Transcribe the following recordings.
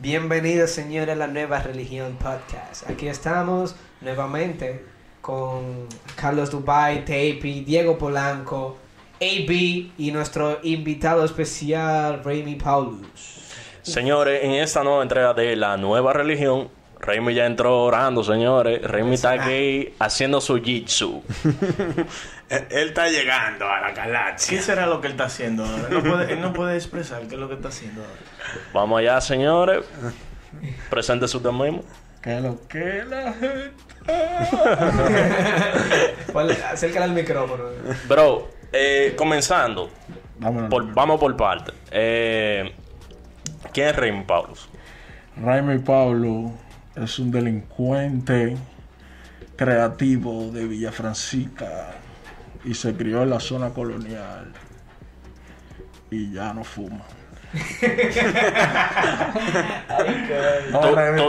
Bienvenidos, señores, a la Nueva Religión Podcast. Aquí estamos nuevamente con Carlos Dubai, Tepi, Diego Polanco, AB y nuestro invitado especial, Raimi Paulus. Señores, en esta nueva entrega de La Nueva Religión, Raimi ya entró orando, señores. Raimi está aquí haciendo su jitsu. Él él está llegando a la galaxia. ¿Qué será lo que él está haciendo ahora? Él no puede, él no puede expresar qué es lo que está haciendo ahora. Vamos allá, señores. Presente su mismo. ¿Qué es lo que la gente? Acércale al micrófono. Bro, eh, comenzando. Vámonos. Por- vamos por parte. Eh, ¿Quién es Raimi Paulus? Raimi Pablo es un delincuente creativo de Villa Francisca y se crió en la zona colonial y ya no fuma. No,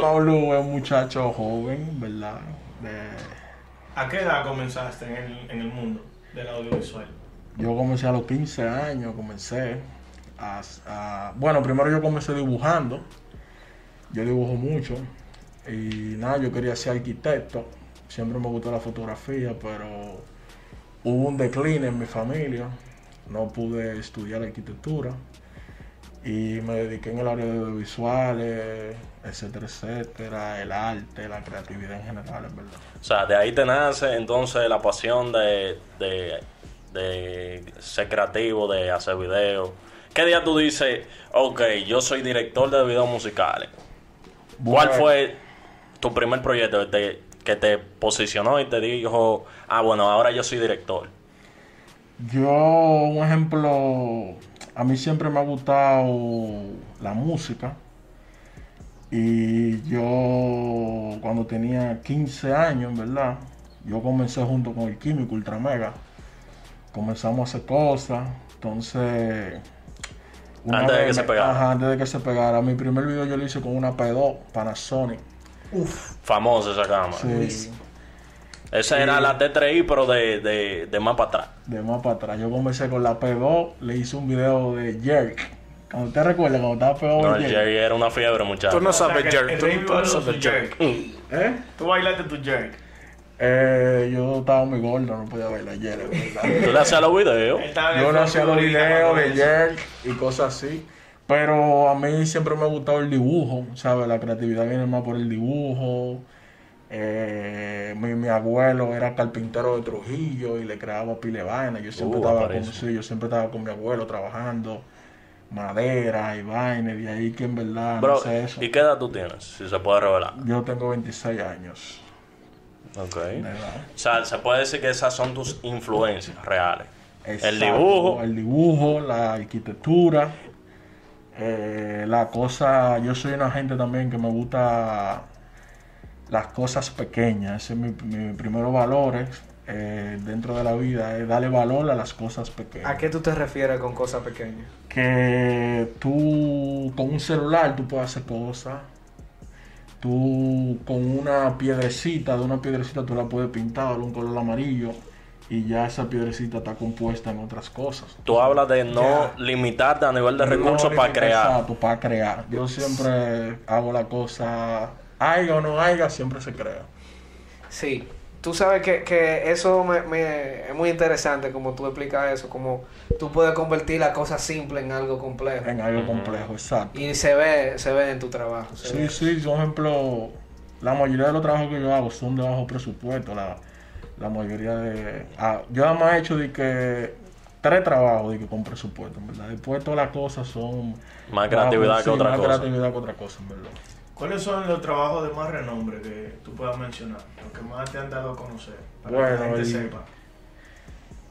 Pablo es un muchacho joven, ¿verdad? De- ¿A qué edad comenzaste en el, en el mundo del audiovisual? Yo comencé a los 15 años, comencé a, a- Bueno, primero yo comencé dibujando. Yo dibujo mucho. Y nada, yo quería ser arquitecto. Siempre me gustó la fotografía, pero hubo un decline en mi familia. No pude estudiar arquitectura. Y me dediqué en el área de audiovisuales, etcétera, etcétera. El arte, la creatividad en general, en verdad. O sea, de ahí te nace entonces la pasión de, de, de ser creativo, de hacer videos. ¿Qué día tú dices, ok, yo soy director de videos musicales? ¿Cuál fue tu primer proyecto que te, que te posicionó y te dijo, ah, bueno, ahora yo soy director? Yo, un ejemplo, a mí siempre me ha gustado la música. Y yo, cuando tenía 15 años, ¿verdad? Yo comencé junto con el Químico Ultramega. Comenzamos a hacer cosas. Entonces. Antes de que se pegara. Ajá, antes de que se pegara. Mi primer video yo lo hice con una P2 Panasonic. Famosa esa cámara. Sí, Esa era la T3i, pero de, de, de más para atrás. de más para atrás. Yo comencé con la P2, le hice un video de Jerk. Cuando te recuerdas, cuando estaba pegado No, el el Jerk. Era una fiebre, muchacho. Tú no O sea, sabes jerk. Tú no sabes jerk. jerk. ¿Eh? Tú bailaste tu jerk. Eh, yo estaba muy gordo, no podía bailar Jerk. Tú le hacías los videos. Yo no hacía los videos de. Jerk y cosas así. Pero a mí siempre me ha gustado el dibujo, ¿sabes? La creatividad viene más por el dibujo. Eh, mi, mi abuelo era carpintero de Trujillo y le creaba pile vaina. Yo siempre, Uh, estaba con, sí, yo siempre estaba con mi abuelo trabajando madera y vaina. Y ahí que en verdad Bro, no sé eso. ¿y qué edad tú tienes? Si se puede revelar. Yo tengo 26 años Ok. O sea, se puede decir que esas son tus influencias reales. El dibujo. El dibujo, la arquitectura, eh, la cosa. Yo soy una gente también que me gusta las cosas pequeñas. Ese es mi, mi primeros valores eh, dentro de la vida, es darle valor a las cosas pequeñas. ¿A qué tú te refieres con cosas pequeñas? Que tú con un celular tú puedes hacer cosas. Tú con una piedrecita, de una piedrecita tú la puedes pintar de un color amarillo y ya esa piedrecita está compuesta en otras cosas. Tú hablas de no limitarte a nivel de No recursos para crear. Exacto, para crear. Yo siempre hago la cosa, haya o no haya, siempre se crea. Sí, tú sabes que, que eso me, me- es muy interesante como tú explicas eso, como tú puedes convertir la cosa simple en algo complejo. En algo complejo, exacto. Y se ve, se ve en tu trabajo. Sí, ve. sí, por ejemplo, la mayoría de los trabajos que yo hago son de bajo presupuesto. La, la mayoría de. ah, yo nada más he hecho de que tres trabajos de que con presupuesto, en verdad. Después todas las cosas son. Más creatividad que otra más cosa. creatividad que otra cosa, en verdad. ¿Cuáles son los trabajos de más renombre que tú puedas mencionar? Los que más te han dado a conocer. Para que la gente sepa.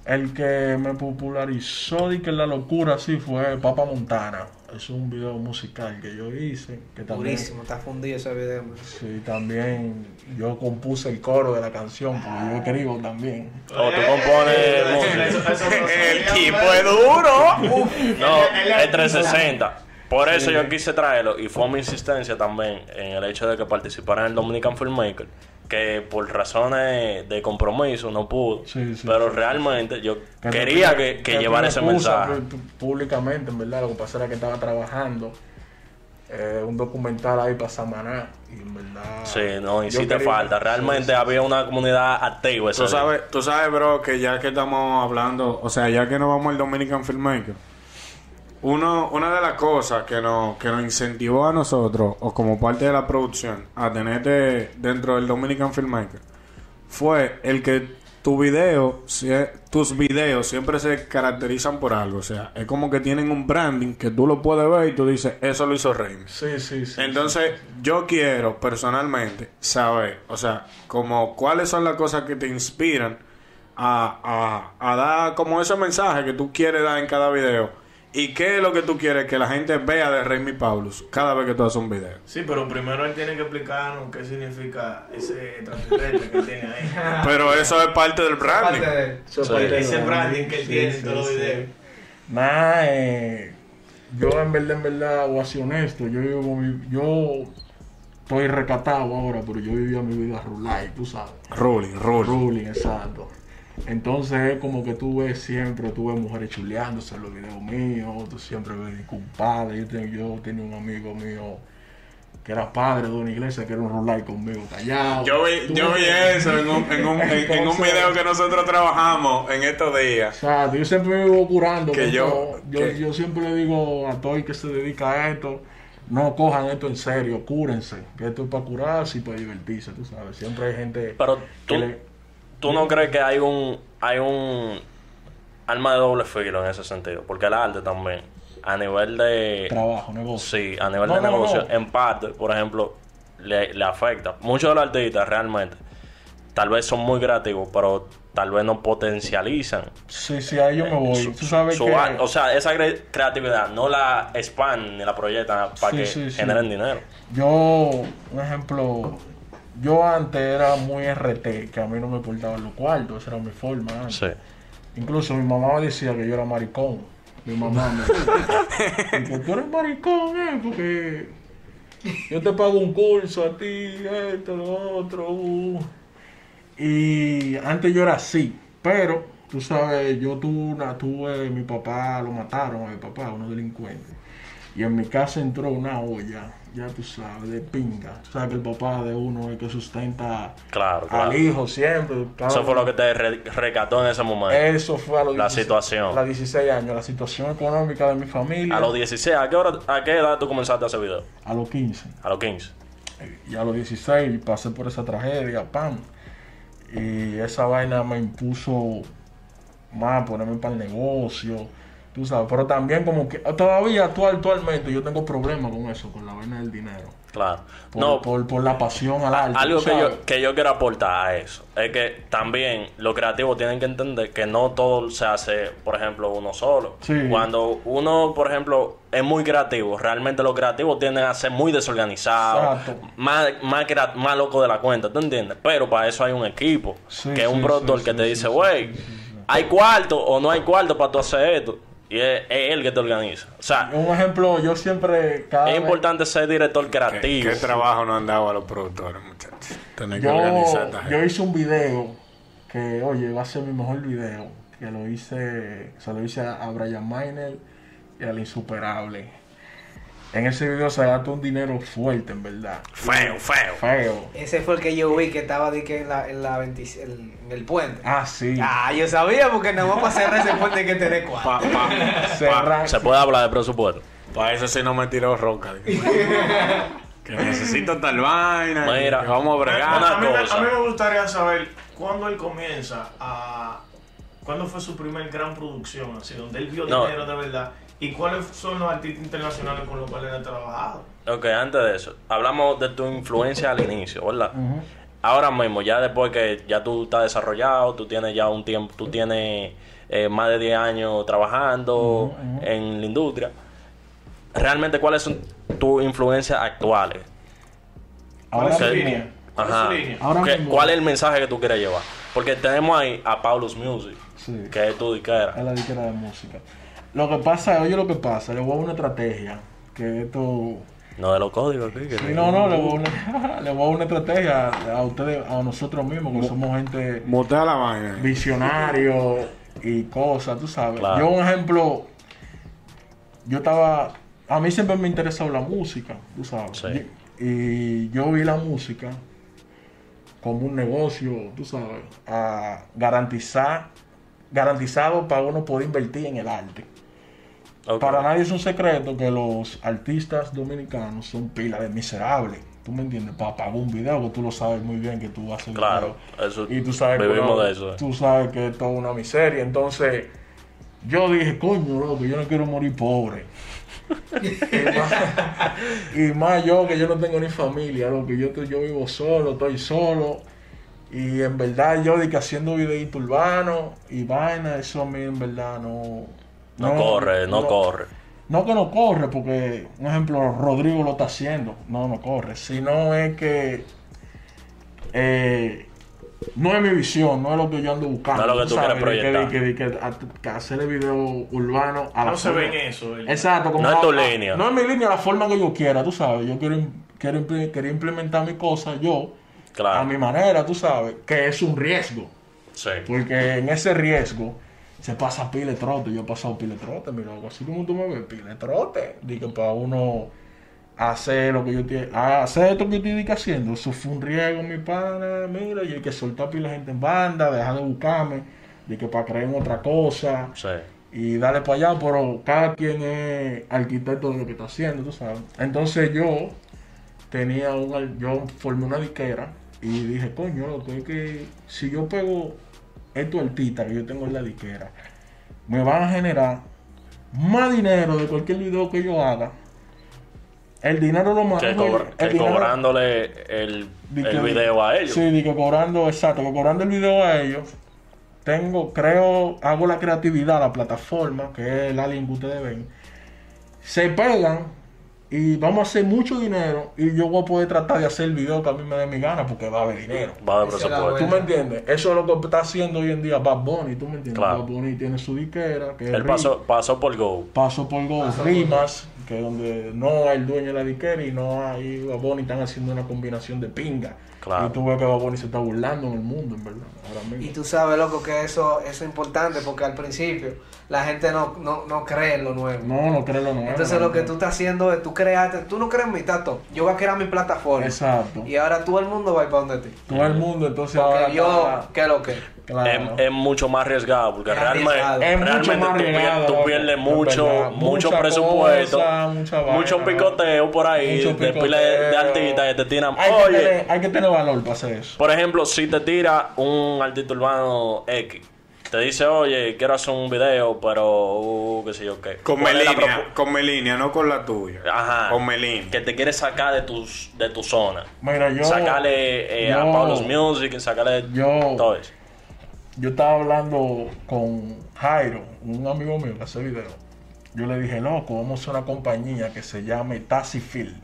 El que me popularizó de que la locura sí fue Papa Montana. Es un video musical que yo hice. Que también, Durísimo, está fundido ese video. man. Sí, también yo compuse el coro de la canción porque yo escribo también. O tú compones Eh, El tipo es duro. No, es 360. Por eso yo quise traerlo y fue mi insistencia también en el hecho de que participara en el Dominican Filmmaker. Que por razones de compromiso no pudo. Sí, sí, pero sí, realmente yo quería que, que llevara ese mensaje. Públicamente, en verdad, lo que pasa era que estaba trabajando. eh, un documental ahí para Samaná. Y en verdad. Sí, no, y sí te falta. Realmente sí, sí, había una comunidad activa Tú sabes, tú sabes, bro, que ya que estamos hablando, o sea, ya que nos vamos al Dominican Filmmaker, uno, una de las cosas que nos, que nos incentivó a nosotros, o como parte de la producción, a tenerte dentro del Dominican Filmmaker, fue el que tu video, tus videos siempre se caracterizan por algo. O sea, es como que tienen un branding que tú lo puedes ver y tú dices, eso lo hizo Reims. Sí, sí, sí. Entonces, yo quiero personalmente saber, o sea, como cuáles son las cosas que te inspiran a, a, a dar como ese mensaje que tú quieres dar en cada video. Y qué es lo que tú quieres que la gente vea de Remy Paulus cada vez que tú haces un video. Sí, pero primero él tiene que explicarnos qué significa ese extraterrestre que tiene ahí. Pero eso es parte del branding. Parte de- Eso es Sí. parte del Ese branding que él Sí, tiene sí, en todos los videos. Nah, eh, yo en verdad, en verdad, voy a ser honesto. Yo vivo mi- yo estoy recatado ahora, pero yo vivía mi vida rural, tú sabes. Ruling, ruling. Ruling, exacto. Entonces es como que tú ves siempre, tú ves mujeres chuleándose en los videos míos, tú siempre ves compadre. Yo, ten- yo tenía un amigo mío que era padre de una iglesia, que era un rural conmigo callado. Yo vi, yo vi eso en un, en, un, en, en un video que nosotros trabajamos en estos días. Exacto, yo siempre me vivo curando. Que yo- yo, que- yo siempre le digo a todo el que se dedica a esto, no cojan esto en serio, cúrense, que esto es para curarse y para divertirse, tú sabes. Siempre hay gente Pero que le- tú no crees que hay un hay un arma de doble filo en ese sentido, porque el arte también a nivel de trabajo, negocio. sí, a nivel No, de no, negocio no. en parte, por ejemplo, le, le afecta. Muchos de los artistas realmente tal vez son muy creativos, pero tal vez no potencializan Sí, sí, ahí yo me voy. su- tú sabes su que... o sea, esa cre- creatividad no la expanden ni la proyectan para Sí, que sí, sí. generen dinero. Yo, un ejemplo, yo antes era muy RT, que a mí no me importaban los cuartos, esa era mi forma antes. Sí. Incluso mi mamá me decía que yo era maricón. Mi mamá me decía que tú eres maricón, eh, porque yo te pago un curso a ti, esto, lo otro. uh". Y antes yo era así, pero tú sabes, yo tuve una, tuve, mi papá lo mataron a mi papá, unos delincuentes. Y en mi casa entró una olla, ya tú sabes, de pinga. Tú sabes que el papá de uno es el que sustenta Claro, claro. al hijo siempre. Eso fue lo que te re- recató en ese momento. eso fue a los La 16 situación. A los 16 años, la situación económica de mi familia. A los 16, ¿a qué, hora, ¿a qué edad tú comenzaste a hacer video? a los 15. A los 15. Y a los 16 pasé por esa tragedia, pam. Y esa vaina me impuso más ponerme para el negocio, tú sabes. Pero también como que todavía actual, actualmente yo tengo problemas con eso, con la vaina del dinero. Claro. Por, no, por, por la pasión al arte. algo tú que yo, que yo quiero aportar a eso es que también los creativos tienen que entender que no todo se hace, por ejemplo, uno solo. Sí. Cuando uno, por ejemplo, es muy creativo, realmente los creativos tienden a ser muy desorganizados, más, más, loco de la cuenta, ¿tú entiendes? Pero para eso hay un equipo, Sí, que es un sí, productor que te dice, güey, hay cuarto o no hay cuarto para tú hacer esto. Y es, es él que te organiza. O sea, Un ejemplo, yo siempre cada es vez- importante ser director ¿Qué, creativo. qué trabajo no han dado a los productores, muchachos? Tener que yo, organizar esta yo gente. hice un video que, oye, va a ser mi mejor video. Que lo hice, se lo hice a, a Brian Miner y al Insuperable. En ese video se gastó un dinero fuerte, en verdad. Feo, feo. Feo. Ese fue el que yo vi que estaba de que en, la, en, la 20 en el puente. Ah, sí. Ah, yo sabía porque nada más para cerrar ese puente que cuatro. Pa, pa, Cerra- Se puede hablar de presupuesto. pa eso sí no me tiró roca. que necesito tal vaina. Mira. que vamos a bregar. Una a, mí, a mí me gustaría saber cuándo él comienza a... ¿Cuándo fue su primer gran producción? Así, donde él vio No. dinero de verdad. ¿Y cuáles son los artistas internacionales con los cuales él ha trabajado? Ok, antes de eso, hablamos de tu influencia al inicio, ¿verdad? Ujú. Ahora mismo, ya después que ya tú estás desarrollado, tú tienes ya un tiempo, tú tienes eh, más de 10 años trabajando en la industria. Realmente, ¿cuáles son tus influencias actuales? ¿Cuál Ahora es su Ok. línea? ¿Cuál es Ajá. su línea? Ahora ¿Qué- mismo- ¿Cuál es el mensaje que tú quieres llevar? Porque tenemos ahí a Paulus Music, Sí. que es tu disquera. Es la disquera de música. Lo que pasa, oye lo que pasa, le voy a dar una estrategia. Que esto. No de los códigos aquí. que- Sí, no, no, le voy a una, le voy a una estrategia a ustedes, a nosotros mismos, que somos gente Mutea la vaina. visionario y cosas, tú sabes. Claro. Yo, un ejemplo, yo estaba a mí siempre me ha interesado la música, tú sabes. Sí. Y, y yo vi la música como un negocio, tú sabes, a garantizar, garantizado para uno poder invertir en el arte. Para nadie es un secreto que los artistas dominicanos son pila de miserables. ¿Tú me entiendes? Para pagar un video, que tú lo sabes muy bien que tú haces Claro, video. eso Y tú sabes, que vivimos uno- de eso. eh. tú sabes que es toda una miseria. Entonces, yo dije, coño, loco, yo no quiero morir pobre. y, más, y más yo, que yo no tengo ni familia, loco. Yo, estoy- yo vivo solo, estoy solo. Y en verdad, yo de que haciendo videitos urbanos y vaina, eso a mí en verdad no. No, corre, no, corre. No que no corre, porque, un ejemplo, Rodrigo lo está haciendo. No, no corre. Sino es que eh, no es mi visión, no es lo que yo ando buscando. No es lo que tú sabes, quieres que- proyectar. que, de que que hacerle video urbano a la No se forma- ve en eso. el- Exacto, como No es tu línea. No es mi línea, la forma que yo quiera, tú sabes. Yo quiero, quiero quería implementar mi cosa yo, Claro. a mi manera, tú sabes, que es un riesgo. Sí. Porque en ese riesgo se pasa pile trote. Yo he pasado pile trote, mi loco. Así como tú me ves, pile trote. Digo, para uno hacer lo que yo te, hacer esto que yo estoy haciendo. Eso fue un riesgo, mi pana. Mira, y hay que soltar pile de gente en banda, dejar de buscarme. De que para creer en otra cosa Sí. y darle para allá, pero cada quien es arquitecto de lo que está haciendo, tú sabes. Entonces yo tenía un, yo formé una disquera y dije, coño, loco, es que si yo pego estos artistas que yo tengo en la disquera, me van a generar más dinero de cualquier video que yo haga. El dinero lo Que, el que dinero- cobrándole el, que- video a ellos. Sí, que cobrando, exacto, que cobrando el video a ellos. Tengo, creo, hago la creatividad, la plataforma, que es el alien que ustedes ven. Se pegan y vamos a hacer mucho dinero y yo voy a poder tratar de hacer el video que a mí me dé mi gana porque va a haber dinero. Va es la presupuesto. ¿Tú me entiendes? Eso es lo que está haciendo hoy en día Bad Bunny, ¿tú me entiendes? Claro. Bad Bunny tiene su disquera, que Él pasó, pasó por Go. Paso por Go, por Rimas, que es donde no hay el dueño de la disquera y no hay Bad Bunny, están haciendo una combinación de pinga. Claro. Y tú ves que Bad Bunny se está burlando en el mundo, en verdad, ahora mismo. Y tú sabes, loco, que eso, eso es importante porque al principio la gente no, no, no cree en lo nuevo. No, no creo lo nuevo. Entonces lo que tú estás haciendo es, tú creaste, tú no crees en mi tato, yo voy a crear mi plataforma. Exacto. Y ahora todo el mundo va a ir para donde ti. Todo el mundo, entonces ahora... Yo, ¿qué es lo que? claro. Es, es mucho más arriesgado porque Es realmente, arriesgado. Es mucho realmente más tú, pierdes es mucho, verdad. mucho Mucha presupuesto, cosa, mucha vaina, mucho picoteo por ahí Mucho de pila de, artistas que te tiran. Hay, que Oye, tener, hay que tener valor para hacer eso. por ejemplo, si te tira un artista urbano X, te dice, oye, quiero hacer un video, pero, uh, qué sé yo qué. Con mi ¿Cuál es la línea, con mi línea, no con la tuya. Ajá. Con mi línea. Que te quiere sacar de, tus, de tu zona. Mira, yo... sacarle eh, a Pablo's Music, sacarle Yo- todo eso. Yo estaba hablando con Jairo, un amigo mío que hace video. Yo le dije, loco, vamos a una compañía que se llame Taxifil.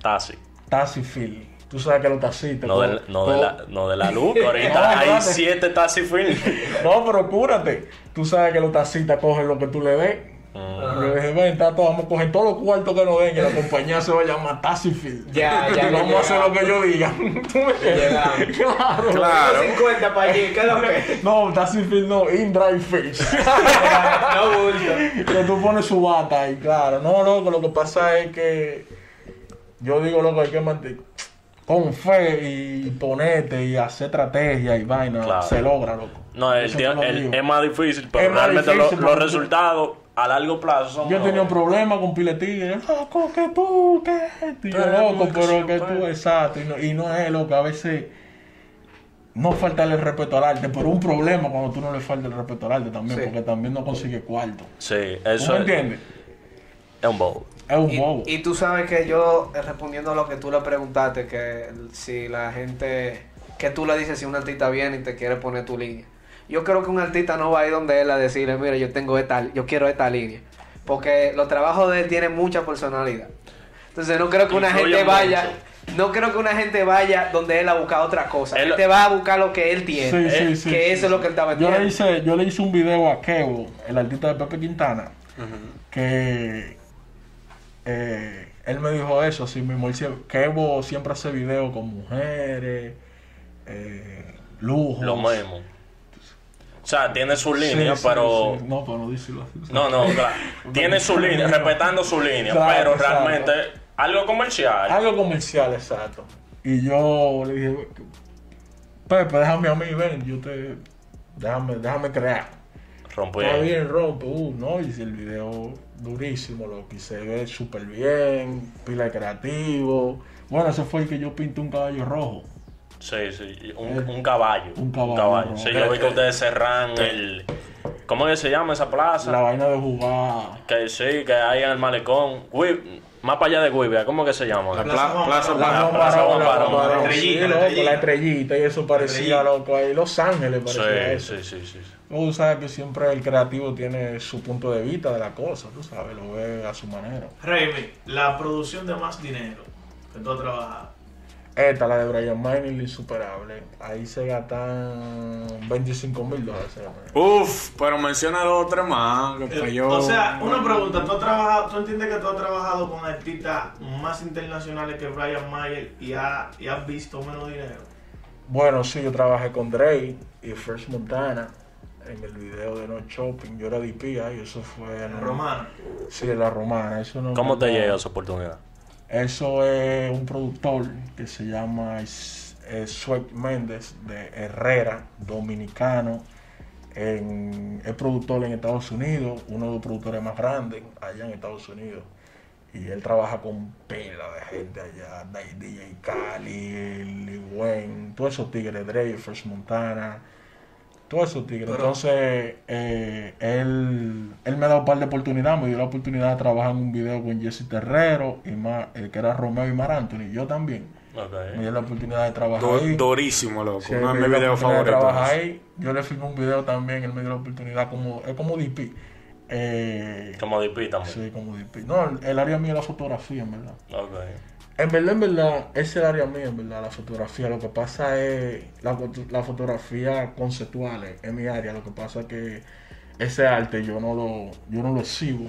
Taxi. Taxifil. Tú sabes que los taxistas... No, de, no, de todo- la, no de la luz, que ahorita No, hay siete taxi film. No, pero cúrate. Tú sabes que los taxistas cogen lo que tú le des. Mm. Le dije, ven, tato, vamos a coger todos los cuartos que nos den y la compañía se va a llamar Taxifil. Ya, ya, Y vamos a hacer lo que yo diga. Claro. Claro. 50 para allí, ¿qué es lo que? No, Taxifil no, In Drive Fish. no bulto. que tú pones su bata y claro. No, loco, lo que pasa es que yo digo, loco, hay que mantener con fe y ponerte y hacer estrategia y vaina. Claro. Se logra, loco. No, el, tío- el- es más difícil, pero Es realmente lo- los resultados a largo plazo son Yo tenía un problema con piletigre, loco, que tú, que yo, Pero, loco, pero que pues. tú, exacto, y no, y no es loco, a veces no faltarle el respeto al arte, pero un problema cuando tú no le faltas el respeto al arte también, Sí. porque también no consigue cuarto. Sí, ¿Tú eso me es, entiendes? es un bobo. Es un Y, bobo. y tú sabes que yo, eh, respondiendo a lo que tú le preguntaste, que si la gente, que tú le dices si un artista viene y te quiere poner tu línea. Yo creo que un artista no va a ir donde él a decirle, mira, yo tengo esta, yo quiero esta línea. Porque los trabajos de él tienen mucha personalidad. Entonces no creo que una gente vaya, mucho. no creo que una gente vaya donde él a buscar otra cosa. Él- Él te va a buscar lo que él tiene. Sí, sí, sí, que sí, eso es lo que él está Yo vendiendo. le hice, yo le hice un video a Kevo, el artista de Pepe Quintana, que eh, él me dijo eso, así mismo. Él sie- Kevo siempre hace videos con mujeres, eh, lujos. Lo mismo. O sea, tiene su línea, sí, pero... sí. No, para no decirlo así. No, no, claro. Tiene su línea, respetando su línea, Claro, pero exacto. realmente algo comercial. Algo comercial, exacto. Y yo le dije, Pepe, déjame a mí, ven, yo te... Déjame, déjame crear. Rompo Está bien. rompe, uh, no, y el video durísimo, lo que se ve súper bien, pila de creativo. Bueno, ese fue el que yo pinté un caballo rojo. Sí, sí. Un, un caballo. Un caballo. Sí, yo vi que ustedes cerran el. ¿Cómo que se llama esa plaza? La vaina de jugar. Que sí, que hay en el malecón. Gui- más para allá de Guibia, ¿cómo que se llama? La Plaza Plaza Barón. La Plaza Barón, Barón. Barón, estrellita, sí, loco, la estrellita, y eso parecía, loco, ahí Los Ángeles parecía eso. Sí, sí, sí, sí. Tú sabes que siempre el creativo tiene su punto de vista de la cosa, tú sabes, lo ve a su manera. Raimi, la producción de más dinero que tú has trabajado. Esta, la de Brian Miner, la insuperable. Ahí se gastan 25 mil dólares. Uf, pero menciona dos o tres más. Que pa' yo... O sea, una pregunta, ¿tú has trabajado, tú entiendes que tú has trabajado con artistas más internacionales que Brian Mayer y, ha- y has visto menos dinero? Bueno, sí, yo trabajé con Drake y First Montana en el video de No Shopping. Yo era DP ahí, eso fue en Romana. Sí, en la romana. Eso no ¿Cómo te llega esa oportunidad? Eso es un productor que se llama eh, Sweat Méndez de Herrera, dominicano. En, es productor en Estados Unidos, uno de los productores más grandes allá en Estados Unidos. Y él trabaja con pila de gente allá, DJ Cali, Lil Wayne, todos esos tigres, Drake, First Montana, todos esos tigres. Pero- Entonces, eh, él, él me ha dado un par de oportunidades, me dio la oportunidad de trabajar en un video con Jesse Terrero, y más, eh, que era Romeo y Mar Anthony, yo también. Me Ok. dio la oportunidad de trabajar Du- ahí. durísimo, loco. Sí, Uno de me favoritos. trabajar ahí. Yo le filmé un video también, él me dio la oportunidad, como, es como DP. Eh, Como DP también. sí, como DP. No, el área mía es la fotografía, en verdad. Ok. En verdad, en verdad, es el área mía, en verdad, la fotografía. Lo que pasa es, la, foto- la fotografía conceptual es, mi área. Lo que pasa es que ese arte yo no lo, yo no lo exhibo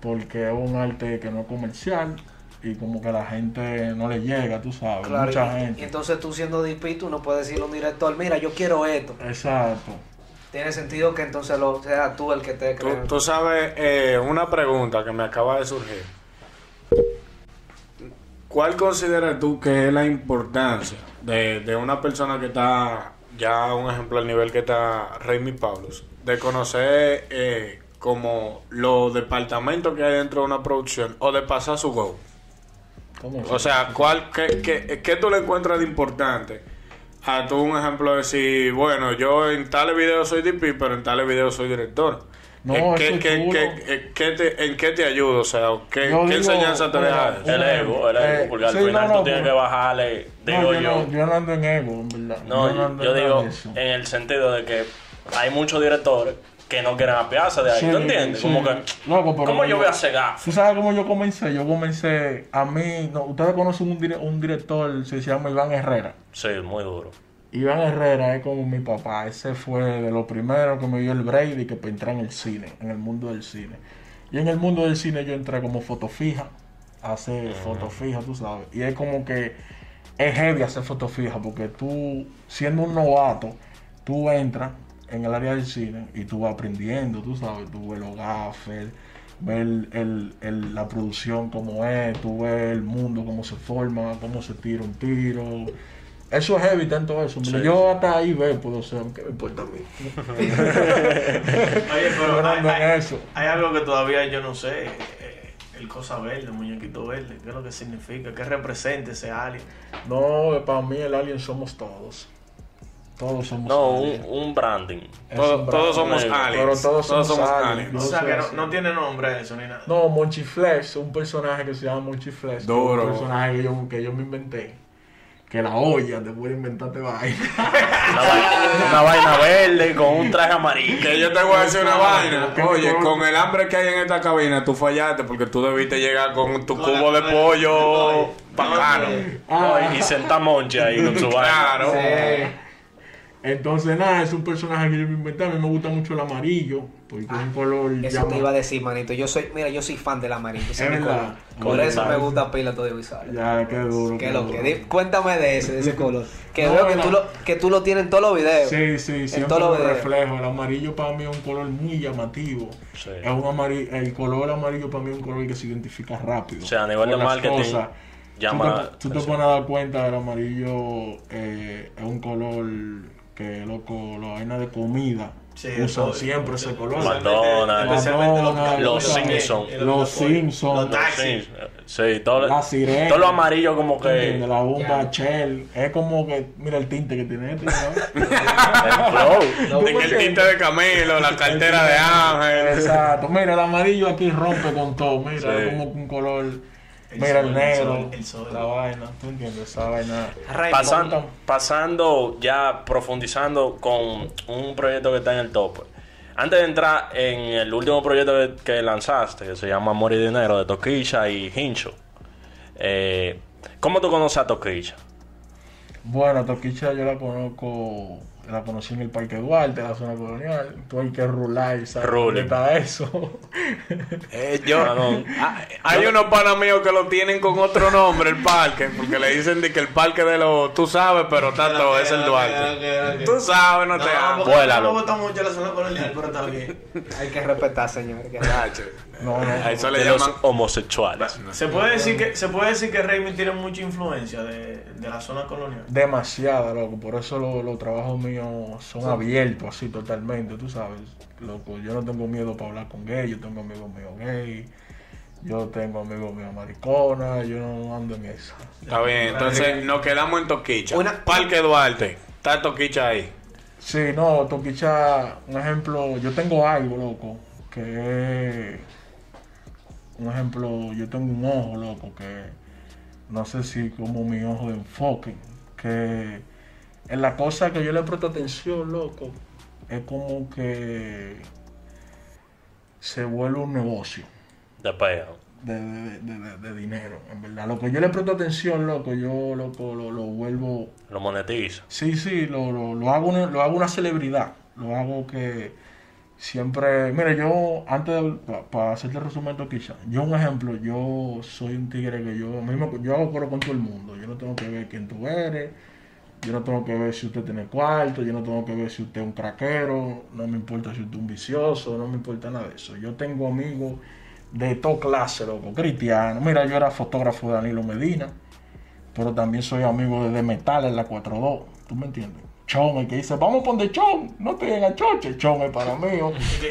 porque es un arte que no es comercial y como que la gente no le llega, tú sabes, Claro, mucha y, y gente. entonces tú siendo DP, tú no puedes decirle a un director, mira, yo quiero esto. Exacto. Tiene sentido que entonces lo sea tú el que te Tú, crea. tú sabes, eh, una pregunta que me acaba de surgir. ¿Cuál consideras tú que es la importancia de, de una persona que está, ya un ejemplo al nivel que está Raimi Pablos, de conocer eh, como los departamentos que hay dentro de una producción o de pasar su go? ¿Cómo O sea, ¿cuál, qué, qué, qué tú le encuentras de importante? A tú un ejemplo de decir, bueno, yo en tales videos soy DP, pero en tales videos soy director. No, eso ¿qué, es qué- eh, qué te- ¿En qué te ayuda? O sea, ¿qué, Yo digo, enseñanza te bueno, deja? El ego, el ego, Eh, porque al sí, final no, no, tú tienes que bajarle, digo yo. yo, yo no ando en ego, en verdad. No, yo, yo en nada digo eso. en el sentido de que hay muchos directores que no quieren apiarse de ahí, Sí, ¿tú entiendes? sí. Como que, Loco, pero ¿cómo yo yo- voy a cegar? ¿Tú sabes cómo yo comencé? Yo comencé, a mí, no, ustedes conocen un, dire- un director, se llama Iván Herrera. Sí, muy duro. Iván Herrera es como mi papá, ese fue de los primeros que me dio el Brady que entrar en el cine, en el mundo del cine. Y en el mundo del cine yo entré como foto fija, a hacer foto fija, tú sabes. Y es como que es heavy hacer foto fija, porque tú, siendo un novato, tú entras en el área del cine y tú vas aprendiendo, tú sabes, tú ves los gaffers, ves el, el- el- la producción como es, tú ves el mundo, cómo se forma, cómo se tira un tiro. Eso es heavy, tanto eso. Sí, yo hasta ahí veo, puedo ser, ¿qué me importa a mí? Oye, pero no hay, hay- eso. hay algo que todavía yo no sé. eh, el cosa verde, el muñequito verde. ¿Qué es lo que significa? ¿Qué representa ese alien? No, para mí el alien somos todos. Todos somos No, aliens. un, un branding. Todos, somos Pero aliens. todos somos aliens. aliens. O Yo sea, que no, no tiene nombre eso ni nada. No, Monchi Flex, un personaje que se llama Monchi Flex. que es Duro. Un personaje que yo, que yo me inventé. Que la olla te puede inventarte vaina. Una vaina, una vaina verde con un traje amarillo. Que yo te voy a decir una vaina. Oye, con el hambre que hay en esta cabina, tú fallaste porque tú debiste llegar con tu Con cubo la- de pollo bacano. No, y, y senta Monchi ahí con su vaina. Claro. Sí. Entonces, nada, es un personaje que yo me inventé. A mí me gusta mucho el amarillo, porque es un color. Eso llama- te iba a decir, manito. Yo soy, mira, yo soy fan del amarillo. Es verdad. color. Por eso me gusta pila todo visual. Ya, qué duro. ¿Qué qué lo que? Cuéntame de ese, de ese color. Que No, veo que tú, lo, que tú lo tienes en todos los videos. Sí, sí, siempre todos los lo videos. reflejo. El amarillo para mí es un color muy llamativo. Sí. Es un amarillo, el color amarillo para mí es un color que se identifica rápido. O sea, a nivel de las marketing, cosas. llama Tú te, tú te pones a dar cuenta del amarillo eh, es un color que, loco, la vaina de comida Sí, usan todo- siempre ese color. McDonald's, los Simpsons. Los Simpsons. Los taxis. Sí, todo, La sirena. todo lo amarillo como que La bomba. Shell. Es como que, mira el tinte que tiene este, ¿no? el flow. El tinte de Camilo, la cartera de Ángel. Exacto. Mira, el amarillo aquí rompe con todo. Mira, Sí. es como un color. El mira sol, el el negro. sol, el sol. La vaina. ¿Tú entiendes? Esa vaina. Pasando, pasando ya profundizando con un proyecto que está en el top. Antes de entrar en el último proyecto que, que lanzaste, que se llama Amor y Dinero, de Toquilla y Hincho. Eh, ¿Cómo tú conoces a Toquilla? Bueno, Toquicha yo la conozco. La conocí en el Parque Duarte, la zona colonial. Tú hay que rular, ¿sabes? Ruling. ¿Dónde está eso? Eh, yo, Ah, no. Ah, hay unos panas míos que lo tienen con otro nombre, el parque, porque le dicen de que el parque de los, tú sabes, pero todo, es el Duarte. Tú sabes, no No, te amo. porque Vuélalo. no me gusta mucho la zona colonial, pero está bien. hay que respetar, señor. que- No, no. A eso le los llaman. homosexuales. Se puede decir que se puede decir que Raymond tiene mucha influencia de, de la zona colonial. Demasiada, loco. Por eso lo- los trabajos míos son abiertos así totalmente, tú sabes. Loco, yo no tengo miedo para hablar con gay, yo tengo amigos míos gay, yo tengo amigos míos mariconas, yo no ando en esa. Está bien, entonces nos quedamos en Toquicha. Una- Parque Duarte. Está Toquicha ahí. Sí, no, Toquicha, un ejemplo, yo tengo algo, loco, que es, un ejemplo, yo tengo un ojo, loco, que no sé si como mi ojo de enfoque, que en la cosa que yo le presto atención, loco, es como que se vuelve un negocio De de, de- de- de- de dinero, en verdad. Lo que yo le presto atención, loco, yo, loco, lo, lo vuelvo Lo monetiza. Sí, sí, lo, lo, lo hago una, lo hago una celebridad. Lo hago que siempre... Mira, yo, antes de... Para hacerte el resumen Toquicha, yo un ejemplo, yo soy un tigre que yo... me- yo hago coro con todo el mundo. Yo no tengo que ver quién tú eres. Yo no tengo que ver si usted tiene cuarto. Yo no tengo que ver si usted es un craquero. No me importa si usted es un vicioso. No me importa nada de eso. Yo tengo amigos de toda clase, loco. Cristiano. Mira, yo era fotógrafo de Danilo Medina pero también soy amigo de, de Metal en la 4-2. ¿Tú me entiendes? Chon, el que dice, vamos a poner Chon, no te a choche. Chon es para mí.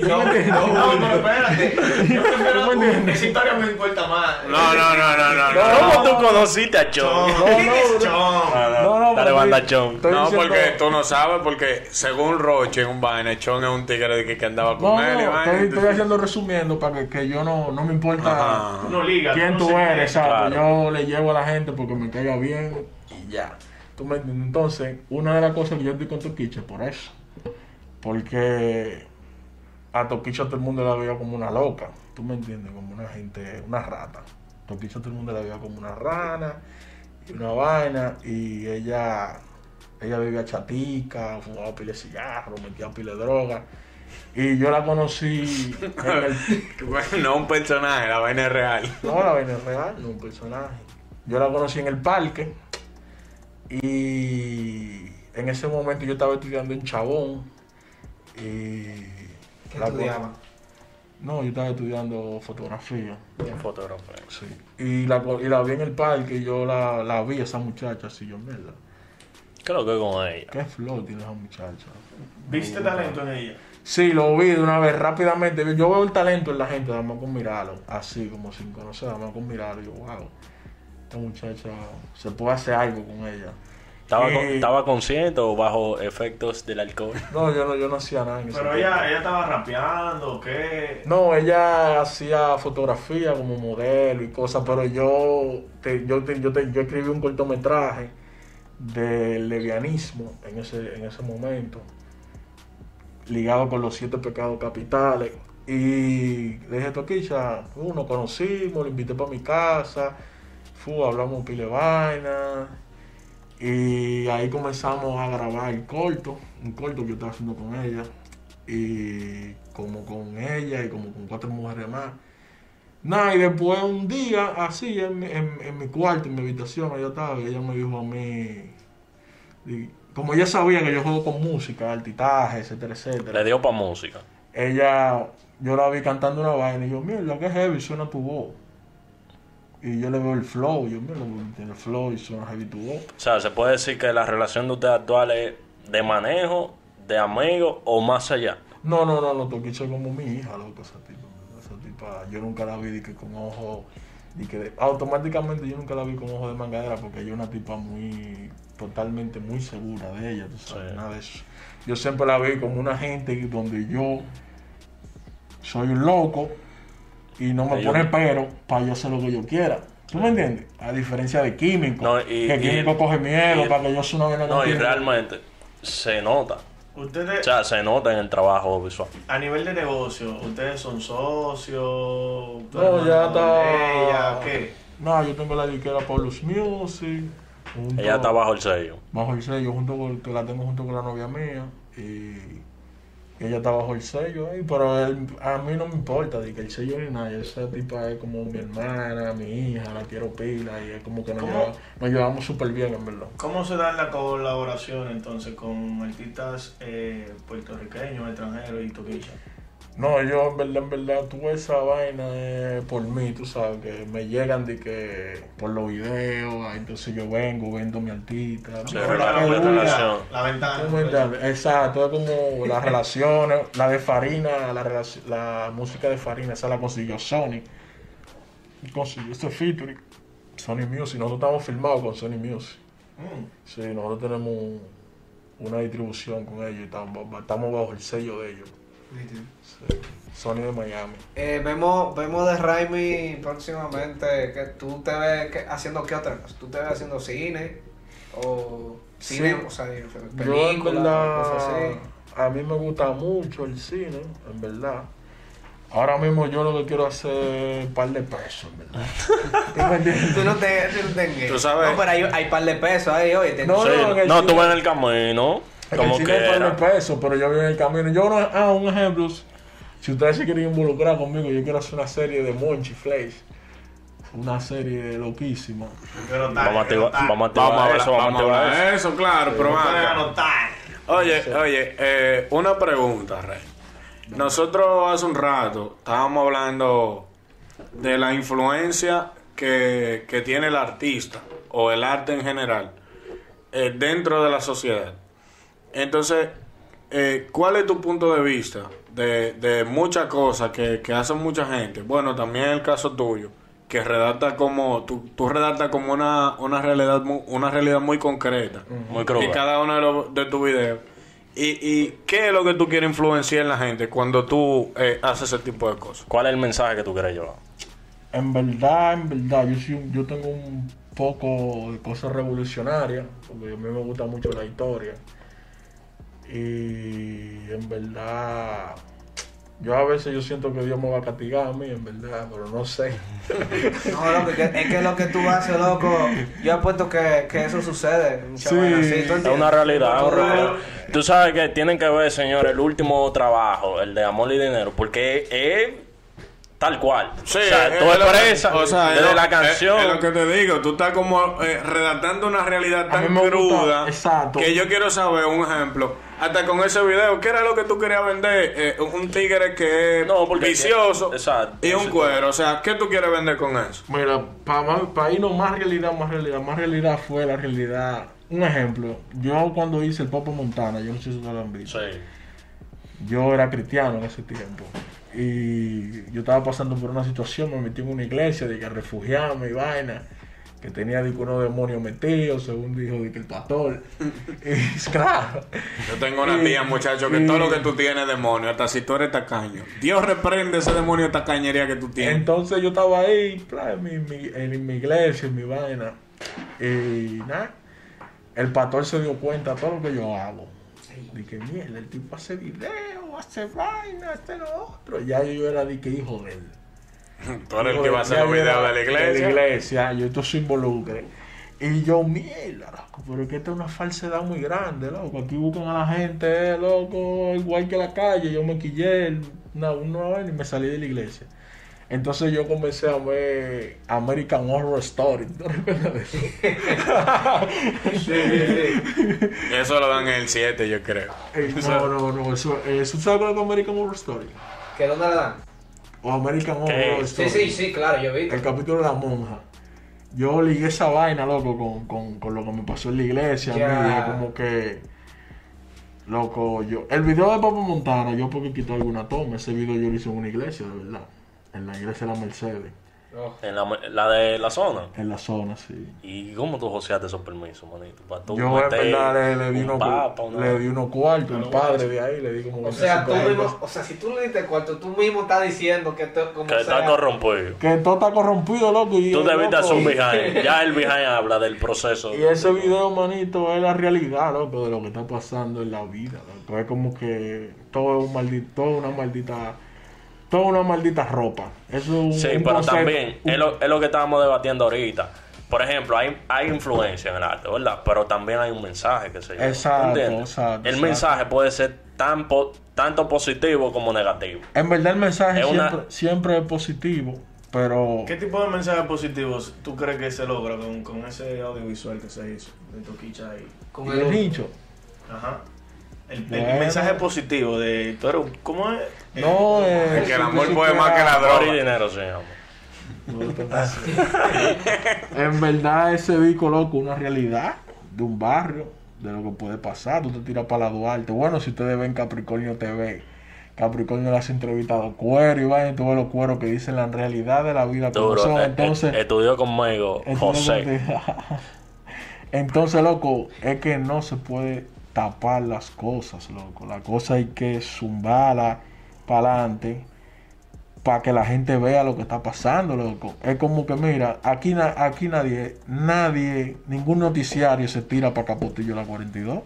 No, no, pero espérate. Yo prefiero. Esa historia me importa más. No, no, no, no, no. no. ¿Cómo tú conociste a Chon? Chon. No, ¿Quién no, es no. Chon? No, no, Dale banda, Chon. No, porque tú no sabes, porque según Roche en un vaina, Chon es un tigre de que, andaba con No, él. no, estoy, haciendo resumiendo para que, yo no, no me importa no quién no tú eres. ¿sabes? Yo le llevo a la gente porque me caiga bien y ya. ¿Tú me entiendes? Entonces, una de las cosas que yo estoy con Toquicha es por eso. Porque a Toquicha todo el mundo la veía como una loca. ¿Tú me entiendes? Como una gente, una rata. Toquicha todo el mundo la veía como una rana y una vaina. Y ella, ella bebía chatica, fumaba pile de cigarros, metía pile de droga. Y yo la conocí en el, Bueno, no un personaje, la vaina es real. no, la vaina es real, no un personaje. Yo la conocí en el parque y en ese momento yo estaba estudiando en Chabón y... ¿Qué la estudiaba? No, yo estaba estudiando fotografía. Fotógrafo. Sí. Y la, y la vi en el parque y yo la, la vi, esa muchacha, así yo, mierda. ¿Qué es lo que con ella? Qué flor tiene esa muchacha. ¿Viste talento en ella? Sí, lo vi de una vez rápidamente. Yo veo el talento en la gente, más con mirarlo. Así, como sin conocer, más con mirarlo. Yo, wow, esta muchacha, se puede hacer algo con ella. ¿Estaba, con- Y- ¿Estaba consciente o bajo efectos del alcohol? No, yo no, yo no hacía nada en ese Pero ella, ella estaba rapeando, ¿o ¿qué? No, ella hacía fotografía como modelo y cosas, pero yo, te- yo, te- yo, te- yo escribí un cortometraje de levianismo en ese, en ese momento, ligado con los siete pecados capitales. Y le dije, Toquicha, uh, nos conocimos, lo invité para mi casa, fu, hablamos pile vaina. Y ahí comenzamos a grabar el corto, un corto que yo estaba haciendo con ella. Y como con ella y como con cuatro mujeres más. Nada, y después un día, así, en, mi- en, en mi cuarto, en mi habitación, ella estaba, y ella me dijo a mí, y como ella sabía que yo juego con música, altitaje, etcétera, etcétera. Le dio pa' música. ella, yo la vi cantando una vaina y yo, mira, que heavy suena tu voz. Y yo le veo el flow, y yo, mira, tiene el flow y suena heavy tu voz. O sea, se puede decir que la relación de ustedes actual es de manejo, de amigo o más allá. No, no, no, no, Toquicha es como mi hija, loco, esa tipa. Esa tipa, yo nunca la vi de que con ojo, de que de- automáticamente yo nunca la vi con ojo de mangadera porque ella es una tipa muy, totalmente muy segura de ella, tú sabes, Sí. nada de eso. Yo siempre la vi como una gente donde yo soy un loco y no me pone pero para yo hacer lo que yo quiera. ¿Tú me entiendes? A diferencia de Químico, No, y- que y- Químico coge miedo para que yo sea una No, y realmente se nota. Ustedes, O sea, se nota en el trabajo visual. a nivel de negocio, ¿ustedes son socios? ¿Tú No, ya está. Ella? ¿Qué? No, yo tengo la disquera Paulus Music. junto- Ella está bajo el sello. bajo el sello, junto con, que la tengo junto con la novia mía. Y ella está bajo el sello ahí, pero él- a mí no me importa de que el sello ni nada. Esa tipa es como mi hermana, mi hija, la quiero pila y es como que nos, ¿Cómo? lleva- nos llevamos súper bien, en verdad. ¿Cómo se da la colaboración entonces con artistas eh, puertorriqueños, extranjeros y toquilla? No, yo en verdad, en verdad, tuve esa vaina eh, por mí, tú sabes, que me llegan de que por los videos, ah, entonces yo vengo, vendo mi artista. Sí, la relación. La ventana. Exacto, es como las relaciones, la de Farina, la, la música de Farina, esa la consiguió Sony. Y Consiguió este featuring, Sony Music. Nosotros estamos filmados con Sony Music. Mm. Sí, nosotros tenemos una distribución con ellos y estamos, estamos bajo el sello de ellos. Sí, Sony de Miami. Eh, vemos, vemos de Raimi próximamente que tú te ves que- haciendo qué otra cosa. Tú te ves haciendo cine o cine, Sí. o sea, Yo en películas, verdad, cosas así. a mí me gusta mucho el cine, en verdad. Ahora mismo yo lo que quiero hacer es un par de pesos, en verdad. ¿Tú no te, tú no te Tú sabes- No, pero hay, hay par de pesos ahí, oye. te- No, Sí, no, en el no, tú vas en el camino. Como el que cine era. pero yo voy en el camino. Yo no, ah, un ejemplo. Si ustedes se quieren involucrar conmigo, yo quiero hacer una serie de Monchi Flash. Una serie loquísima. Vamos a anotar. vamos a activar eso, vamos a activar eso. claro, pero anotar. Oye, oye, eh, una pregunta, Rey. Nosotros hace un rato estábamos hablando de la influencia que, que tiene el artista o el arte en general eh, dentro de la sociedad. Entonces, eh, ¿cuál es tu punto de vista de, de muchas cosas que, que hace mucha gente? Bueno, también el caso tuyo, que redacta como, tú, tú redactas como una, una, realidad, una realidad muy concreta Muy en cruda. cada uno de, los- de tus videos. ¿Y, ¿Y qué es lo que tú quieres influenciar en la gente cuando tú eh, haces ese tipo de cosas? ¿Cuál es el mensaje que tú quieres llevar? En verdad, en verdad, yo, soy un- yo tengo un poco de cosas revolucionarias, porque a mí me gusta mucho la historia. Y en verdad, yo a veces yo siento que Dios me va a castigar a mí, en verdad, pero no sé. No, loco, que- es que lo que tú haces, loco, yo apuesto que, que eso sucede. muchas Sí. vainas así, ¿tú Es una realidad, es una realidad. Tú sabes que tienen que ver, señor, el último trabajo, el de Amor y Dinero, porque es tal cual. o sea, tú expresas o sea, desde la canción. Es, lo que te digo, tú estás como eh, redactando una realidad tan cruda exacto. que yo quiero saber, un ejemplo, hasta con ese video, ¿qué era lo que tú querías vender? Eh, un tigre que es No, vicioso exacto. y un cuero, o sea, ¿qué tú quieres vender con eso? Mira, para irnos más realidad, más realidad, más realidad fue la realidad. Un ejemplo, yo cuando hice el Popo Montana, yo no sé si ustedes lo han visto. Sí. Yo era cristiano en ese tiempo. Y yo estaba pasando por una situación, me metí en una iglesia de que refugiarme y vaina, que tenía de que unos demonios metidos, según dijo de que el pastor. y claro. Yo tengo una tía, muchacho, que y- todo lo que tú tienes es demonio, hasta si tú eres tacaño. Dios reprende ese demonio de tacañería que tú tienes. Entonces yo estaba ahí, en mi, mi- en mi iglesia, en mi vaina. Y nada, el pastor se dio cuenta de todo lo que yo hago. Dije, mierda, el tipo hace video, hace vaina, hace lo otro. Ya yo era de que hijo de él. tú eres el que va a era videos de la iglesia. De la iglesia, yo esto se involucre. Y yo, mierda, loco, pero es que esta es una falsedad muy grande, loco. Aquí buscan a la gente, eh, loco, igual que la calle. Yo me quillé una vez y me salí de la iglesia. Entonces yo comencé a ver American Horror Story. ¿No recuerdas de eso? Sí, sí, sí. Eso lo dan en el 7, yo creo. Eh, no, no, no. Eso, ¿Eso sabes cuál es American Horror Story? ¿Que dónde le dan? O American ¿Qué? Horror Sí, Story. sí, sí, claro, yo vi. El capítulo de la monja. Yo ligué esa vaina, loco, con, con, con lo que me pasó en la iglesia. Como que. Loco, yo. El video de Papa Montana, yo porque quité alguna toma. Ese video yo lo hice en una iglesia, de verdad. En la iglesia de la Mercedes. Oh. En la, la de la zona. En la zona, sí. ¿Y cómo tú joseaste esos permisos, manito? Para tú Yo en verdad le, le di un unos, papa, una- le di unos cuartos, el padre de ahí, le di como O sea, tú 25 mismo, o sea, si tú le diste cuarto, tú mismo estás diciendo que tú, como Que está corrompido. Que todo está corrompido, loco. Y, Tú debiste hacer un behind. Ya el behind habla del proceso. Y ese video, manito, es la realidad, loco, de lo que está pasando en la vida, loco. Es como que todo es un maldito, todo una maldita, toda una maldita ropa. Eso es Sí, un pero concepto- también un- es lo, es lo que estábamos debatiendo ahorita. Por ejemplo, hay, hay influencia en el arte, ¿verdad? Pero también hay un mensaje que se lleva. Exacto, exacto, El exacto. mensaje puede ser tan po- tanto positivo como negativo. En verdad el mensaje Es una- siempre, es positivo, pero ¿Qué tipo de mensajes positivos tú crees que se logra con, con ese audiovisual que se hizo de Toquicha ahí? con ¿y el, el nicho. Ajá. El, el Bueno. mensaje positivo de. ¿tú eres un- ¿Cómo es? No, eh, Que el amor puede más que la Amor y droga. dinero se llama. En verdad ese disco, loco, una realidad de un barrio, de lo que puede pasar. Tú te tiras para la Duarte. Bueno, si ustedes ven Capricornio TV, Capricornio le hace entrevistado cuero y vaina y todos los cueros que dicen la realidad de la vida como Duro. son. Eh, Entonces, eh, estudió conmigo José. entonces, loco, es que no se puede tapar las cosas, loco. La cosa hay que zumbarla para adelante para que la gente vea lo que está pasando, loco. Es como que, mira, aquí, na- aquí nadie, nadie, ningún noticiario se tira para Capotillo la 42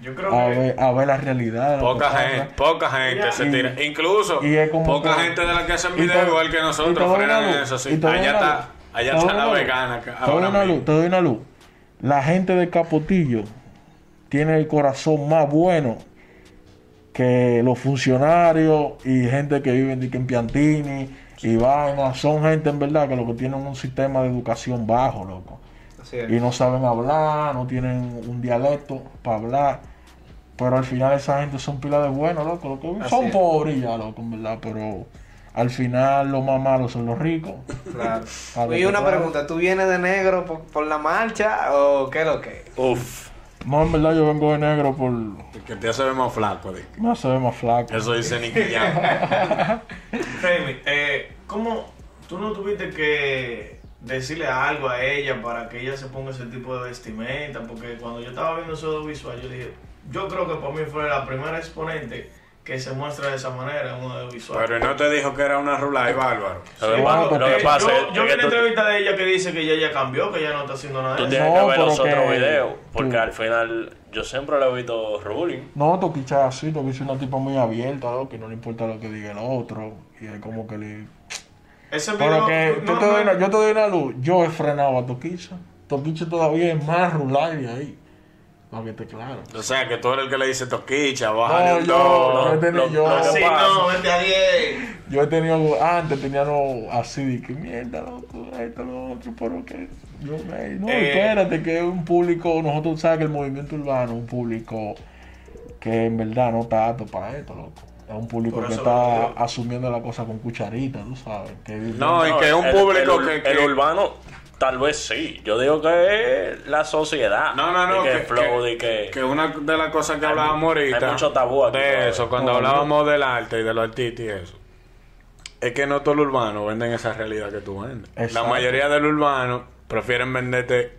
Yo creo a que. ver, a ver la realidad. Poca gente, poca gente se Y- tira. Incluso, y es como poca que- gente de la que hacen y video todo- igual que nosotros frenan en eso. Sí. Allá está, allá está la luz. vegana. que Te doy ahora una mismo. luz, te doy una luz. La gente de Capotillo tiene el corazón más bueno que los funcionarios y gente que que en Piantini y vaina. Son gente en verdad que lo que tienen un sistema de educación bajo, loco. Así es. Y no saben hablar, no tienen un dialecto para hablar. Pero al final esa gente son pilas de buenos, loco. Así son es. pobres ya, loco, en verdad. Pero al final los más malos son los ricos. Claro. Y una pregunta, ¿tú vienes de negro por, por la marcha o qué es lo que? Uf. No, en verdad yo vengo de negro por... El que te hace ver más flaco. di. Me hace ver más flaco. Eso dice Nicky Jam. Remy, eh, ¿cómo tú no tuviste que decirle algo a ella para que ella se ponga ese tipo de vestimenta? Porque cuando yo estaba viendo ese audiovisual, yo dije, yo creo que para mí fue la primera exponente que se muestra de esa manera en un audiovisual. Pero no te dijo que era una rula y bárbaro. Lo que Sí, pa- porque lo que pasa yo, vi una entrevista de ella que dice que ella ya cambió, que ya no está haciendo nada de Tú eso. tienes No, que ver los otros que- videos. Porque tú- al final yo siempre lo he visto ruling. No, Toquicha es así, Toquicha es una tipa muy abierta, que no le importa lo que diga el otro. Y es como que le... Ese Pero video, que no, yo, te doy una, yo te doy una luz. Yo he frenado a Toquicha. Toquicha todavía es más rular de ahí. Para que esté claro. O sea, que tú eres el que le dice toquicha, bájale No, yo, yo he tenido, yo, Así no, vete a 10. yo he tenido, antes tenía no, así de que mierda, loco, esto, lo otro, pero que, yo, ey, no, Eh. espérate, que es un público, nosotros sabemos que el movimiento urbano es un público que en verdad no está apto para esto, loco. Es un público que está asumiendo la cosa con cucharita, tú sabes. Que No, y que es un el- público el, que- El que- urbano, tal vez sí. Yo digo que es la sociedad. No, no, no. De que, Que, flow, que- de que. que una de las cosas que hablábamos ahorita. hay mucho tabú aquí De eso, cuando No, hablábamos del arte y de los artistas y eso. Es que no todo el urbano venden esa realidad que tú vendes. La mayoría del urbano prefieren venderte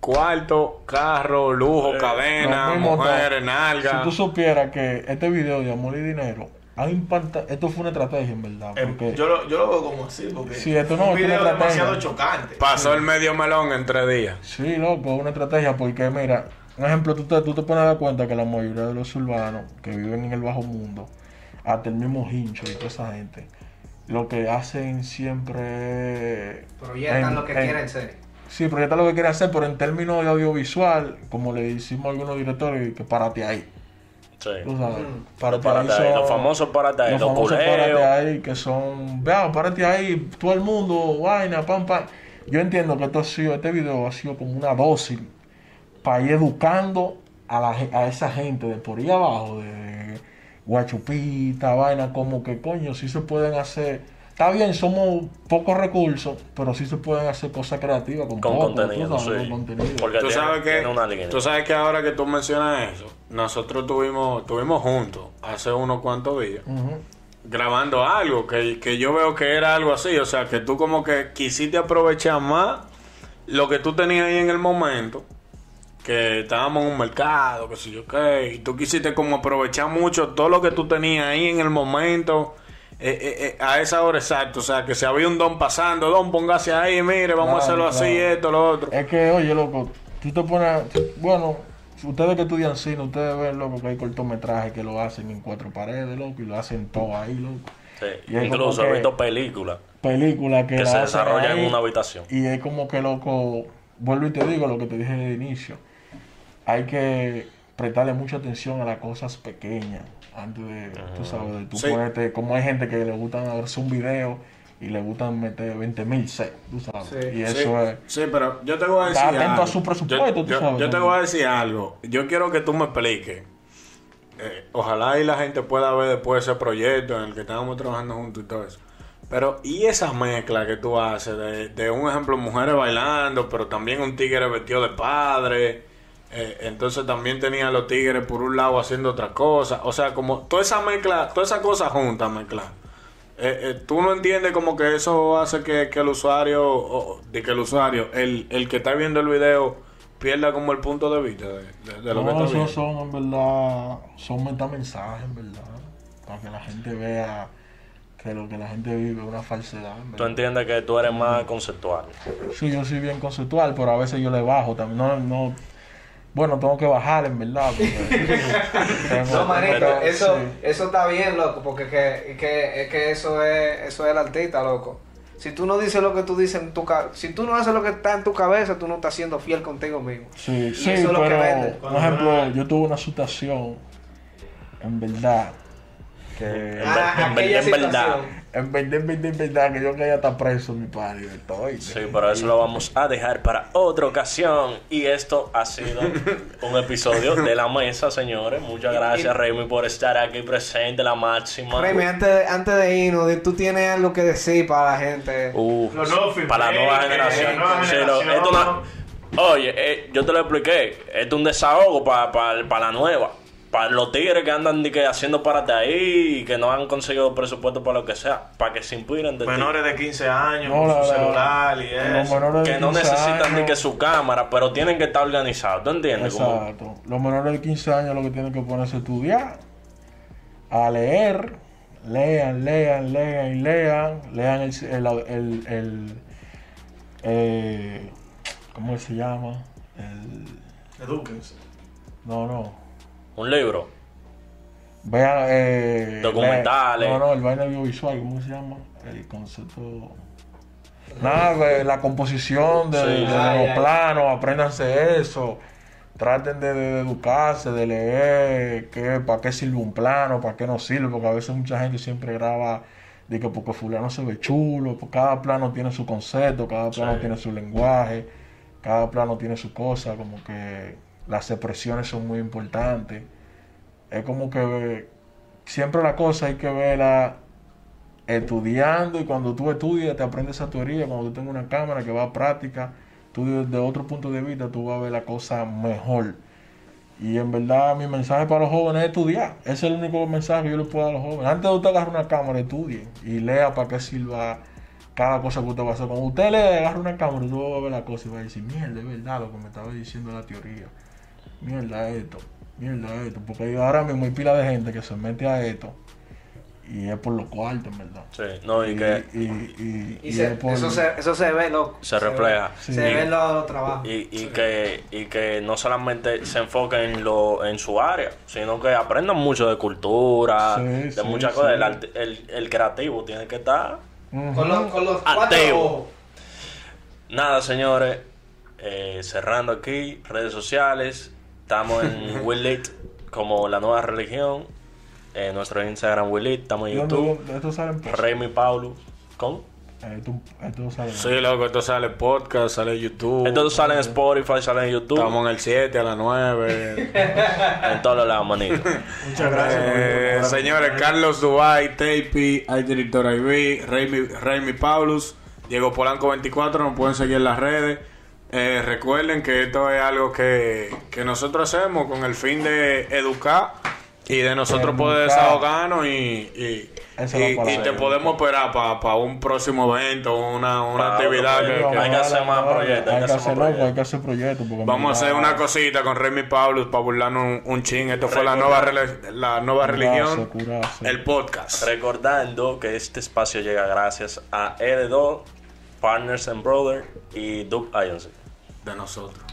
cuarto, carro, lujo, Eh, cadena, mujeres, todo. nalgas. Si tú supieras que este video de Amor y Dinero, ha impactado, esto fue una estrategia en verdad. Eh, Porque yo, lo, yo lo veo como así, porque Sí, esto no, es un video es demasiado chocante. Pasó el medio melón en tres días. Sí, loco, es una estrategia porque, mira, un ejemplo, tú te, tú te pones a dar cuenta que la mayoría de los urbanos que viven en el bajo mundo, hasta el mismo hincho y toda esa gente, lo que hacen siempre... Proyectan en- lo que en- quieren ser. Sí, proyecta lo que quiere hacer, pero en términos de audiovisual, como le decimos a algunos directores, que párate ahí. Sí. Tú sabes, Los párate párate ahí, los famosos párate ahí, los los famosos ahí, que son, vea, párate ahí, todo el mundo, vaina, pam, pam. Yo entiendo que esto ha sido, este video ha sido como una dosis para ir educando a, la, a esa gente de por ahí abajo, de guachupita, vaina, como que coño, sí se pueden hacer. Está bien, somos pocos recursos, pero sí se pueden hacer cosas creativas con, Con poco, contenido, tú sabes, sí. con contenido. Porque Tú tiene, sabes que tú sabes que ahora que tú mencionas eso, nosotros tuvimos tuvimos juntos hace unos cuantos días grabando algo que, que yo veo que era algo así, o sea, que tú como que quisiste aprovechar más lo que tú tenías ahí en el momento, que estábamos en un mercado, que sé yo qué, y tú quisiste como aprovechar mucho todo lo que tú tenías ahí en el momento. eh, eh, eh, a esa hora exacta, o sea, que si había un don pasando, don, póngase ahí, mire, vamos a Claro, hacerlo así, esto, lo otro. Es que, oye, loco, tú te pones. bueno, ustedes que estudian cine, ustedes ven, loco, que hay cortometrajes que lo hacen en cuatro paredes, loco, y lo hacen todo ahí, loco. Sí. y Incluso he visto películas Películas que, se desarrollan en una habitación. Y es como que, loco, vuelvo y te digo lo que te dije de inicio. Hay que prestarle mucha atención a las cosas pequeñas antes de, tú sabes, de tú Sí. ponerte, como hay gente que le gustan hacer un video y le gustan meter 20 mil sets, tú sabes. Sí. Y Sí, eso es... sí, pero yo te voy a decir Está atento algo. a su presupuesto, Yo, tú yo- sabes, yo te voy a decir algo. Yo quiero que tú me expliques. Eh, ojalá y la gente pueda ver después ese proyecto en el que estábamos trabajando juntos y todo eso. Pero, ¿y esa mezcla que tú haces de, de un ejemplo, mujeres bailando, pero también un tigre vestido de padre? eh, entonces también tenía los tigres por un lado haciendo otra cosa. O sea, como toda esa mezcla, toda esa cosa junta mezcla. Eh, eh, tú no entiendes como que eso hace que, que el usuario, o- de que el usuario, el, el que está viendo el video, pierda como el punto de vista de, de- de lo que está esos viendo. son en verdad, son metamensajes en verdad, para que la gente vea que lo que la gente vive es una falsedad. en Tú verdad. entiendes que tú eres más conceptual. Sí, yo soy bien conceptual, pero a veces yo le bajo también. No, no, bueno, tengo que bajar en verdad. porque tengo- No, manito, pero, eso, sí. eso está bien, loco, porque que, que, es que eso es, eso es el artista, loco. Si tú no dices lo que tú dices en tu cabeza, si tú no haces lo que está en tu cabeza, tú no estás siendo fiel contigo mismo. Sí, Y sí, eso es lo que vende. por ejemplo, yo tuve una situación, en verdad, que... Ah, en verdad. En verdad, en verdad, en verdad, que yo quería estar preso, mi padre. ¿oíste? Sí, pero eso lo vamos a dejar para otra ocasión. Y esto ha sido un episodio de La Mesa, señores. Muchas gracias, Remy, por estar aquí presente, la máxima. Remy, antes, antes de irnos, tú tienes algo que decir para la gente. Uf, Los nuevos para la nueva generación. la nueva Sí, lo- generación. esto no- oye, eh, yo te lo expliqué. Esto es un desahogo para la nueva. Para los tigres que andan que, haciendo párate ahí y que no han conseguido presupuesto para lo que sea. Para que se inspiren de ti. Menores de 15 años, No, con la- su la- celular y los eso. menores de Que no 15 necesitan ni años- que su cámara, pero tienen que estar organizados. ¿Tú entiendes? Como- Exacto. Los menores de 15 años lo que tienen que ponerse a estudiar, a leer, lean, lean, lean y lean, lean el, el, el, el- eh, ¿cómo se llama? El, Edúquense. no, no. Un libro. Vean, eh, Documentales. no, no, el vaina audiovisual, ¿cómo se llama? El concepto. Nada, de la composición de, Sí. de los planos, apréndanse eso. Traten de, de educarse, de leer qué, para qué sirve un plano, para qué no sirve, porque a veces mucha gente siempre graba de que porque fulano se ve chulo, porque cada plano tiene su concepto, cada plano Sí. tiene su lenguaje, cada plano tiene su cosa, como que las expresiones son muy importantes. Es como que siempre la cosa hay que verla estudiando y cuando tú estudias te aprendes esa teoría, cuando tú tengas una cámara que va a práctica, tú desde otro punto de vista tú vas a ver la cosa mejor. Y en verdad mi mensaje para los jóvenes es estudiar. Ese es el único mensaje que yo le puedo dar a los jóvenes. Antes de usted agarrar una cámara, estudie y lea para qué sirva cada cosa que usted va a hacer. Cuando usted le agarra una cámara, tú vas a ver la cosa y va a decir, mierda, es verdad lo que me estaba diciendo la teoría. Mierda esto, mierda esto. Porque ahora mismo hay pila de gente que se mete a esto y es por lo cuartos, verdad. Sí, no, y que y, y- Y y se- es por- eso, se, eso se ve, loco. se refleja. Se, Sí. ve en los, los trabajos. Y, y que, y que no solamente se enfoque en, lo, en su área, sino que aprendan mucho de cultura, Sí, de sí, muchas sí. cosas. El, arte- el, el creativo tiene que estar. Con los, con los Ateo. cuatro ojos. Nada, señores, eh, cerrando aquí, redes sociales. Estamos en Willit como la nueva religión. En nuestro Instagram Willit, estamos en ¿Y dónde- YouTube. Esto sale en post. Remy Paulo. ¿Con? Eh, Esto, esto sale Sí, loco, esto sale en podcast, sale en YouTube. Entonces sale en Spotify, sale en YouTube. Estamos en el 7, a las 9. En todos lados, manito. Muchas gracias. por- Eh, señores, Carlos Dubai, Tapey, hay director IB, Raimi, Raimi Paulus, Diego Polanco 24, nos pueden seguir en las redes. Eh, recuerden que esto es algo que, que nosotros hacemos con el fin de educar y de nosotros poder desahogarnos y, y, te podemos esperar para un próximo evento, una, una Pa' actividad que- proyecto. que, Hay que hacer más proyectos, hay que hacer hay que proyectos. Vamos a hacer una cosita con Remy Paulus para burlarnos un, un chin. Esto fue la nueva, rele- la nueva curarse, religión, curarse. el podcast. Recordando que este espacio llega gracias a L2, Partners and Brother y Duke Agency de nosotros.